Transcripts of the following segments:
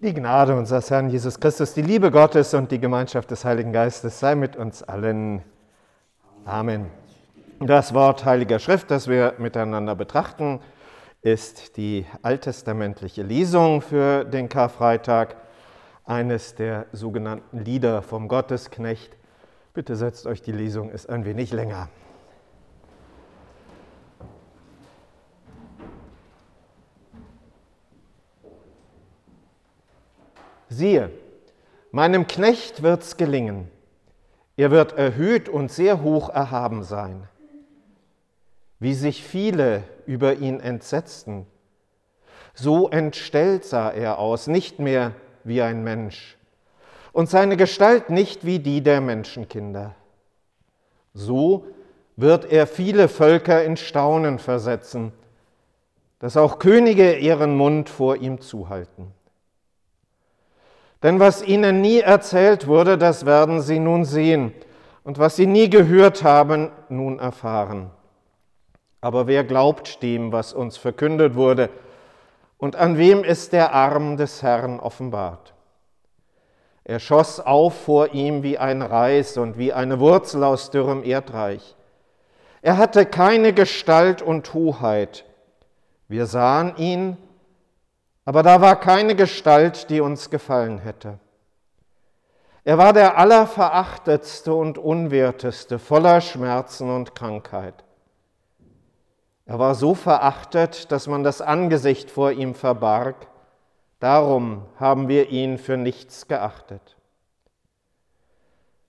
Die Gnade unseres Herrn Jesus Christus, die Liebe Gottes und die Gemeinschaft des Heiligen Geistes sei mit uns allen. Amen. Das Wort Heiliger Schrift, das wir miteinander betrachten, ist die alttestamentliche Lesung für den Karfreitag, eines der sogenannten Lieder vom Gottesknecht. Bitte setzt euch, die Lesung ist ein wenig länger. Siehe, meinem Knecht wird's gelingen. Er wird erhöht und sehr hoch erhaben sein. Wie sich viele über ihn entsetzten, so entstellt sah er aus, nicht mehr wie ein Mensch, und seine Gestalt nicht wie die der Menschenkinder. So wird er viele Völker in Staunen versetzen, dass auch Könige ihren Mund vor ihm zuhalten. Denn was ihnen nie erzählt wurde, das werden sie nun sehen, und was sie nie gehört haben, nun erfahren. Aber wer glaubt dem, was uns verkündet wurde, und an wem ist der Arm des Herrn offenbart? Er schoss auf vor ihm wie ein Reis und wie eine Wurzel aus dürrem Erdreich. Er hatte keine Gestalt und Hoheit. Wir sahen ihn, aber da war keine Gestalt, die uns gefallen hätte. Er war der allerverachtetste und unwerteste, voller Schmerzen und Krankheit. Er war so verachtet, dass man das Angesicht vor ihm verbarg. Darum haben wir ihn für nichts geachtet.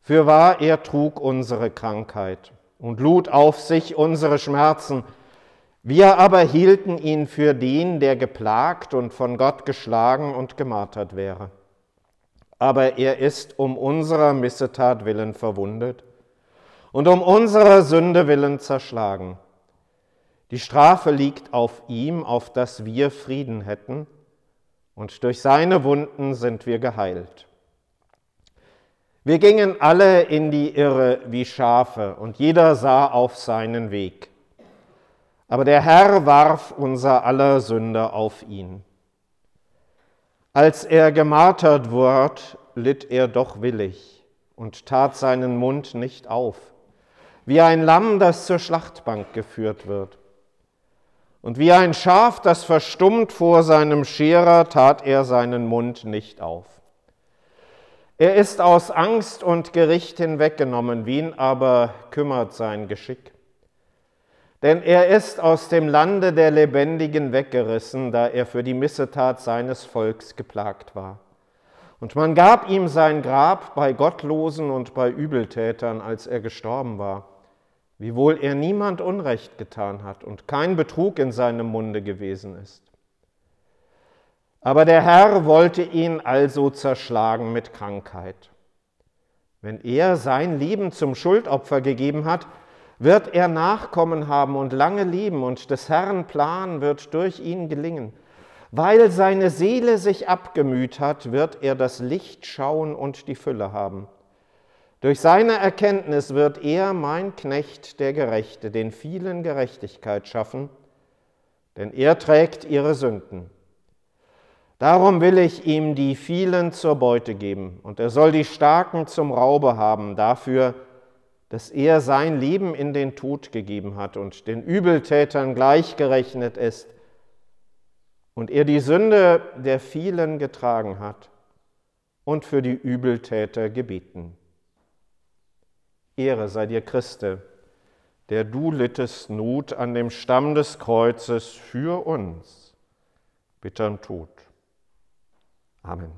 Fürwahr, er trug unsere Krankheit und lud auf sich unsere Schmerzen, wir aber hielten ihn für den, der geplagt und von Gott geschlagen und gemartert wäre. Aber er ist um unserer Missetat willen verwundet und um unserer Sünde willen zerschlagen. Die Strafe liegt auf ihm, auf dass wir Frieden hätten, und durch seine Wunden sind wir geheilt. Wir gingen alle in die Irre wie Schafe, und jeder sah auf seinen Weg. Aber der Herr warf unser aller Sünde auf ihn. Als er gemartert ward, litt er doch willig und tat seinen Mund nicht auf, wie ein Lamm, das zur Schlachtbank geführt wird. Und wie ein Schaf, das verstummt vor seinem Scherer, tat er seinen Mund nicht auf. Er ist aus Angst und Gericht hinweggenommen, wen aber kümmert sein Geschick? Denn er ist aus dem Lande der Lebendigen weggerissen, da er für die Missetat seines Volks geplagt war. Und man gab ihm sein Grab bei Gottlosen und bei Übeltätern, als er gestorben war, wiewohl er niemand Unrecht getan hat und kein Betrug in seinem Munde gewesen ist. Aber der Herr wollte ihn also zerschlagen mit Krankheit. Wenn er sein Leben zum Schuldopfer gegeben hat, wird er Nachkommen haben und lange leben und des Herrn Plan wird durch ihn gelingen. Weil seine Seele sich abgemüht hat, wird er das Licht schauen und die Fülle haben. Durch seine Erkenntnis wird er, mein Knecht, der Gerechte, den vielen Gerechtigkeit schaffen, denn er trägt ihre Sünden. Darum will ich ihm die vielen zur Beute geben, und er soll die Starken zum Raube haben, dafür, dass er sein Leben in den Tod gegeben hat und den Übeltätern gleichgerechnet ist und er die Sünde der vielen getragen hat und für die Übeltäter gebeten. Ehre sei dir, Christe, der du littest Not an dem Stamm des Kreuzes für uns, bittern Tod. Amen.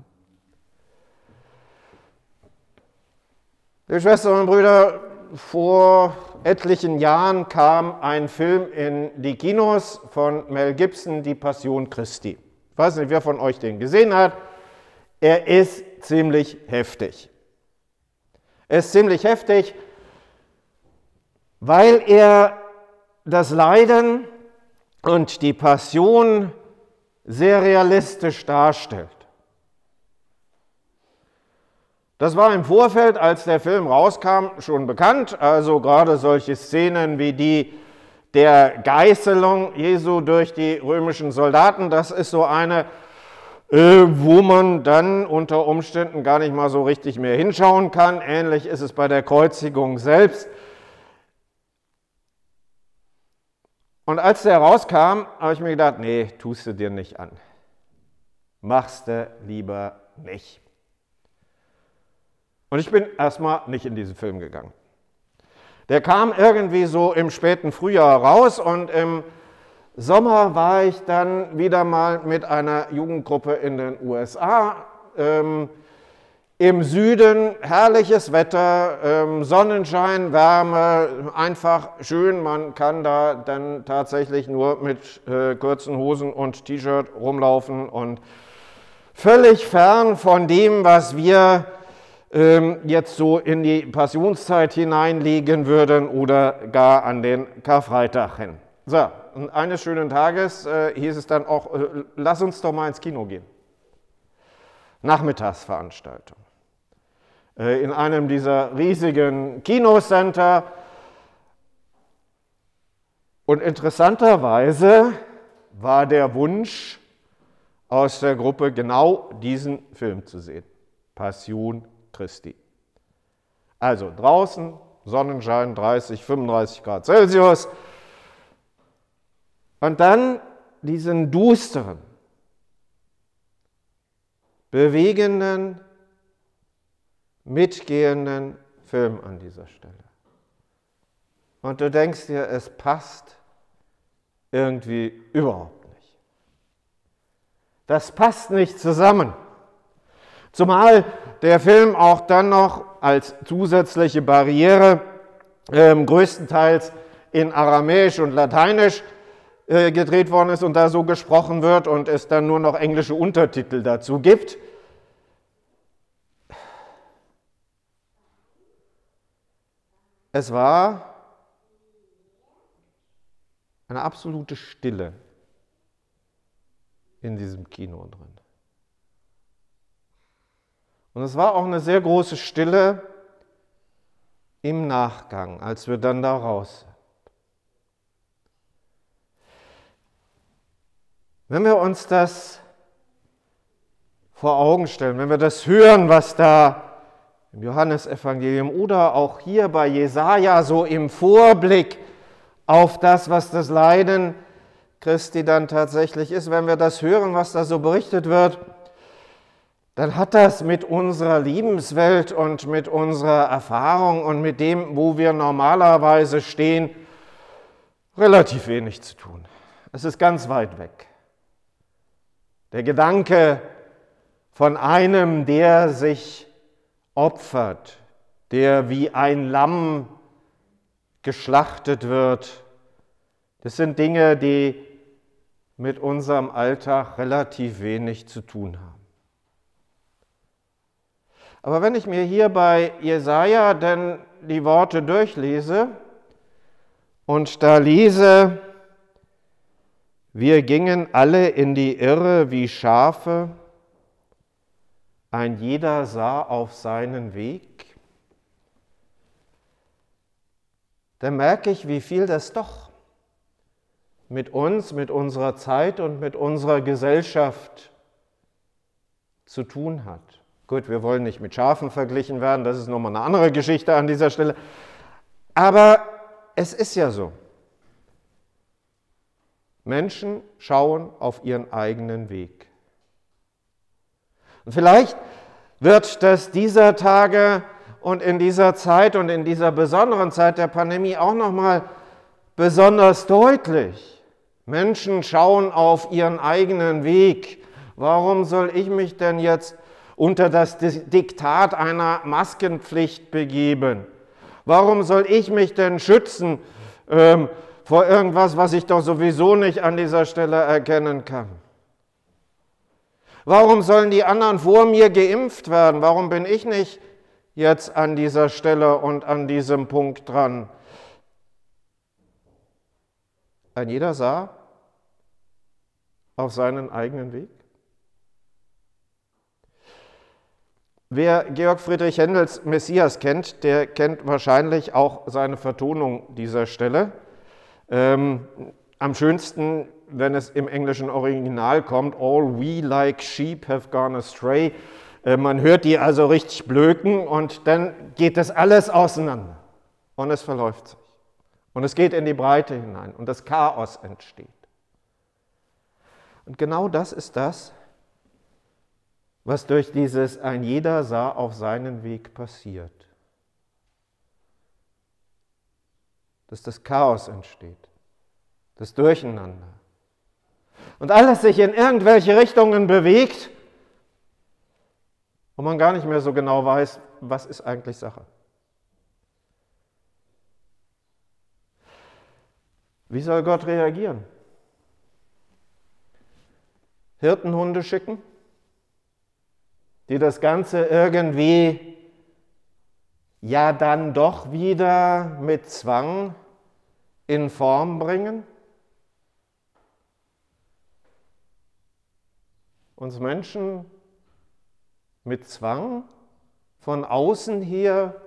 Liebe Schwestern und Brüder, vor etlichen Jahren kam ein Film in die Kinos von Mel Gibson, Die Passion Christi. Ich weiß nicht, wer von euch den gesehen hat. Er ist ziemlich heftig. Er ist ziemlich heftig, weil er das Leiden und die Passion sehr realistisch darstellt. Das war im Vorfeld, als der Film rauskam, schon bekannt. Also gerade solche Szenen wie die der Geißelung Jesu durch die römischen Soldaten, das ist so eine äh, wo man dann unter Umständen gar nicht mal so richtig mehr hinschauen kann. Ähnlich ist es bei der Kreuzigung selbst. Und als der rauskam, habe ich mir gedacht, nee, tust du dir nicht an. Machst du lieber nicht. Und ich bin erstmal nicht in diesen Film gegangen. Der kam irgendwie so im späten Frühjahr raus und im Sommer war ich dann wieder mal mit einer Jugendgruppe in den USA. Ähm, Im Süden herrliches Wetter, ähm, Sonnenschein, Wärme, einfach schön. Man kann da dann tatsächlich nur mit äh, kurzen Hosen und T-Shirt rumlaufen und völlig fern von dem, was wir jetzt so in die Passionszeit hineinlegen würden oder gar an den Karfreitag hin. So, und eines schönen Tages äh, hieß es dann auch, äh, lass uns doch mal ins Kino gehen. Nachmittagsveranstaltung. Äh, in einem dieser riesigen Kinocenter. Und interessanterweise war der Wunsch aus der Gruppe genau diesen Film zu sehen. Passion Christi. Also draußen, Sonnenschein, 30, 35 Grad Celsius, und dann diesen dusteren, bewegenden, mitgehenden Film an dieser Stelle. Und du denkst dir, es passt irgendwie überhaupt nicht. Das passt nicht zusammen. Zumal der Film auch dann noch als zusätzliche Barriere äh, größtenteils in Aramäisch und Lateinisch äh, gedreht worden ist und da so gesprochen wird und es dann nur noch englische Untertitel dazu gibt. Es war eine absolute Stille in diesem Kino drin. Und es war auch eine sehr große Stille im Nachgang, als wir dann da raus sind. Wenn wir uns das vor Augen stellen, wenn wir das hören, was da im Johannesevangelium oder auch hier bei Jesaja so im Vorblick auf das, was das Leiden Christi dann tatsächlich ist, wenn wir das hören, was da so berichtet wird, dann hat das mit unserer Lebenswelt und mit unserer Erfahrung und mit dem, wo wir normalerweise stehen, relativ wenig zu tun. Es ist ganz weit weg. Der Gedanke von einem, der sich opfert, der wie ein Lamm geschlachtet wird, das sind Dinge, die mit unserem Alltag relativ wenig zu tun haben. Aber wenn ich mir hier bei Jesaja denn die Worte durchlese und da lese, wir gingen alle in die Irre wie Schafe, ein jeder sah auf seinen Weg. Da merke ich, wie viel das doch mit uns, mit unserer Zeit und mit unserer Gesellschaft zu tun hat. Gut, wir wollen nicht mit Schafen verglichen werden, das ist nochmal eine andere Geschichte an dieser Stelle. Aber es ist ja so. Menschen schauen auf ihren eigenen Weg. Und vielleicht wird das dieser Tage und in dieser Zeit und in dieser besonderen Zeit der Pandemie auch noch mal besonders deutlich. Menschen schauen auf ihren eigenen Weg. Warum soll ich mich denn jetzt unter das Diktat einer Maskenpflicht begeben? Warum soll ich mich denn schützen ähm, vor irgendwas, was ich doch sowieso nicht an dieser Stelle erkennen kann? Warum sollen die anderen vor mir geimpft werden? Warum bin ich nicht jetzt an dieser Stelle und an diesem Punkt dran? Ein jeder sah auf seinen eigenen Weg. Wer Georg Friedrich Händels Messias kennt, der kennt wahrscheinlich auch seine Vertonung dieser Stelle. Ähm, am schönsten wenn es im englischen Original kommt, all we like sheep have gone astray. Äh, man hört die also richtig blöken und dann geht das alles auseinander und es verläuft sich. Und es geht in die Breite hinein und das Chaos entsteht. Und genau das ist das, was durch dieses ein jeder sah auf seinen Weg passiert. Dass das Chaos entsteht, das Durcheinander. Und alles sich in irgendwelche Richtungen bewegt und man gar nicht mehr so genau weiß, was ist eigentlich Sache. Wie soll Gott reagieren? Hirtenhunde schicken? Die das Ganze irgendwie ja dann doch wieder mit Zwang in Form bringen? Uns Menschen mit Zwang von außen hier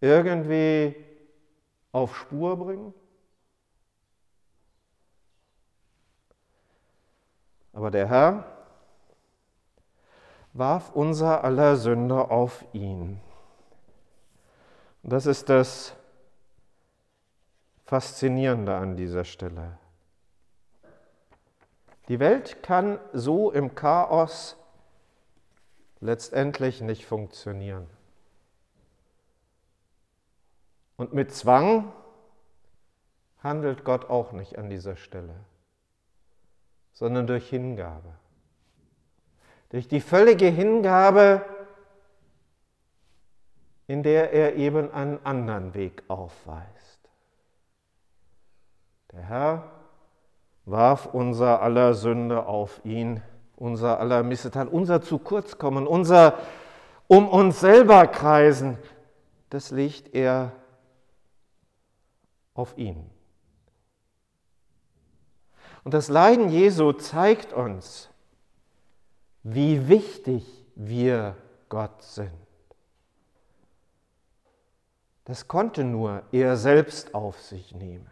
irgendwie auf Spur bringen? Aber der Herr warf unser aller Sünde auf ihn. Das ist das Faszinierende an dieser Stelle. Die Welt kann so im Chaos letztendlich nicht funktionieren. Und mit Zwang handelt Gott auch nicht an dieser Stelle, sondern durch Hingabe durch die völlige Hingabe, in der er eben einen anderen Weg aufweist. Der Herr warf unser aller Sünde auf ihn, unser aller Missetat, unser zu kurz kommen, unser um uns selber kreisen, das legt er auf ihn. Und das Leiden Jesu zeigt uns, wie wichtig wir Gott sind. Das konnte nur er selbst auf sich nehmen.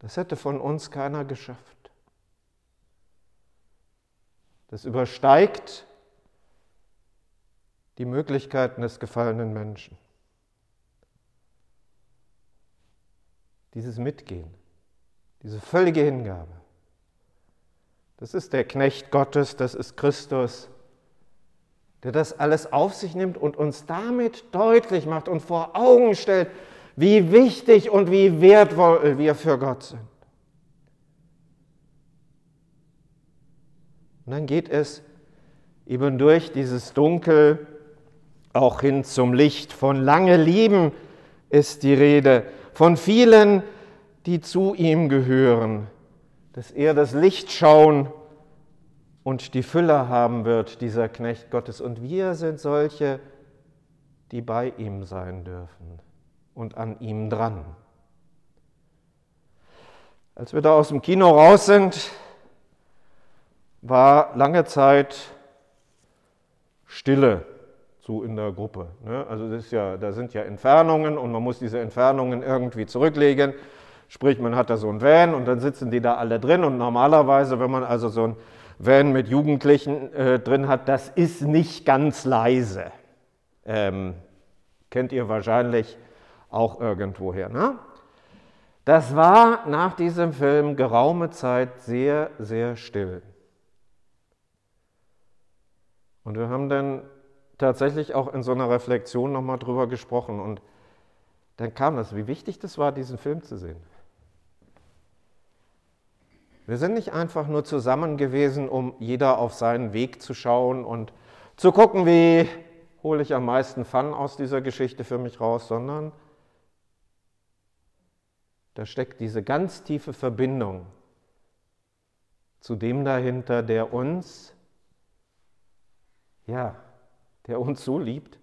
Das hätte von uns keiner geschafft. Das übersteigt die Möglichkeiten des gefallenen Menschen. Dieses Mitgehen, diese völlige Hingabe. Das ist der Knecht Gottes, das ist Christus, der das alles auf sich nimmt und uns damit deutlich macht und vor Augen stellt, wie wichtig und wie wertvoll wir für Gott sind. Und dann geht es eben durch dieses Dunkel auch hin zum Licht. Von lange Lieben ist die Rede, von vielen, die zu ihm gehören dass er das Licht schauen und die Fülle haben wird, dieser Knecht Gottes. Und wir sind solche, die bei ihm sein dürfen und an ihm dran. Als wir da aus dem Kino raus sind, war lange Zeit Stille so in der Gruppe. Ne? Also das ist ja, da sind ja Entfernungen und man muss diese Entfernungen irgendwie zurücklegen. Sprich, man hat da so ein Van und dann sitzen die da alle drin und normalerweise, wenn man also so ein Van mit Jugendlichen äh, drin hat, das ist nicht ganz leise. Ähm, kennt ihr wahrscheinlich auch irgendwoher. Ne? Das war nach diesem Film geraume Zeit sehr, sehr still. Und wir haben dann tatsächlich auch in so einer Reflexion nochmal drüber gesprochen und dann kam das, wie wichtig das war, diesen Film zu sehen. Wir sind nicht einfach nur zusammen gewesen, um jeder auf seinen Weg zu schauen und zu gucken, wie hole ich am meisten Fun aus dieser Geschichte für mich raus, sondern da steckt diese ganz tiefe Verbindung zu dem dahinter, der uns, ja, der uns so liebt,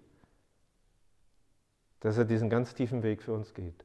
dass er diesen ganz tiefen Weg für uns geht.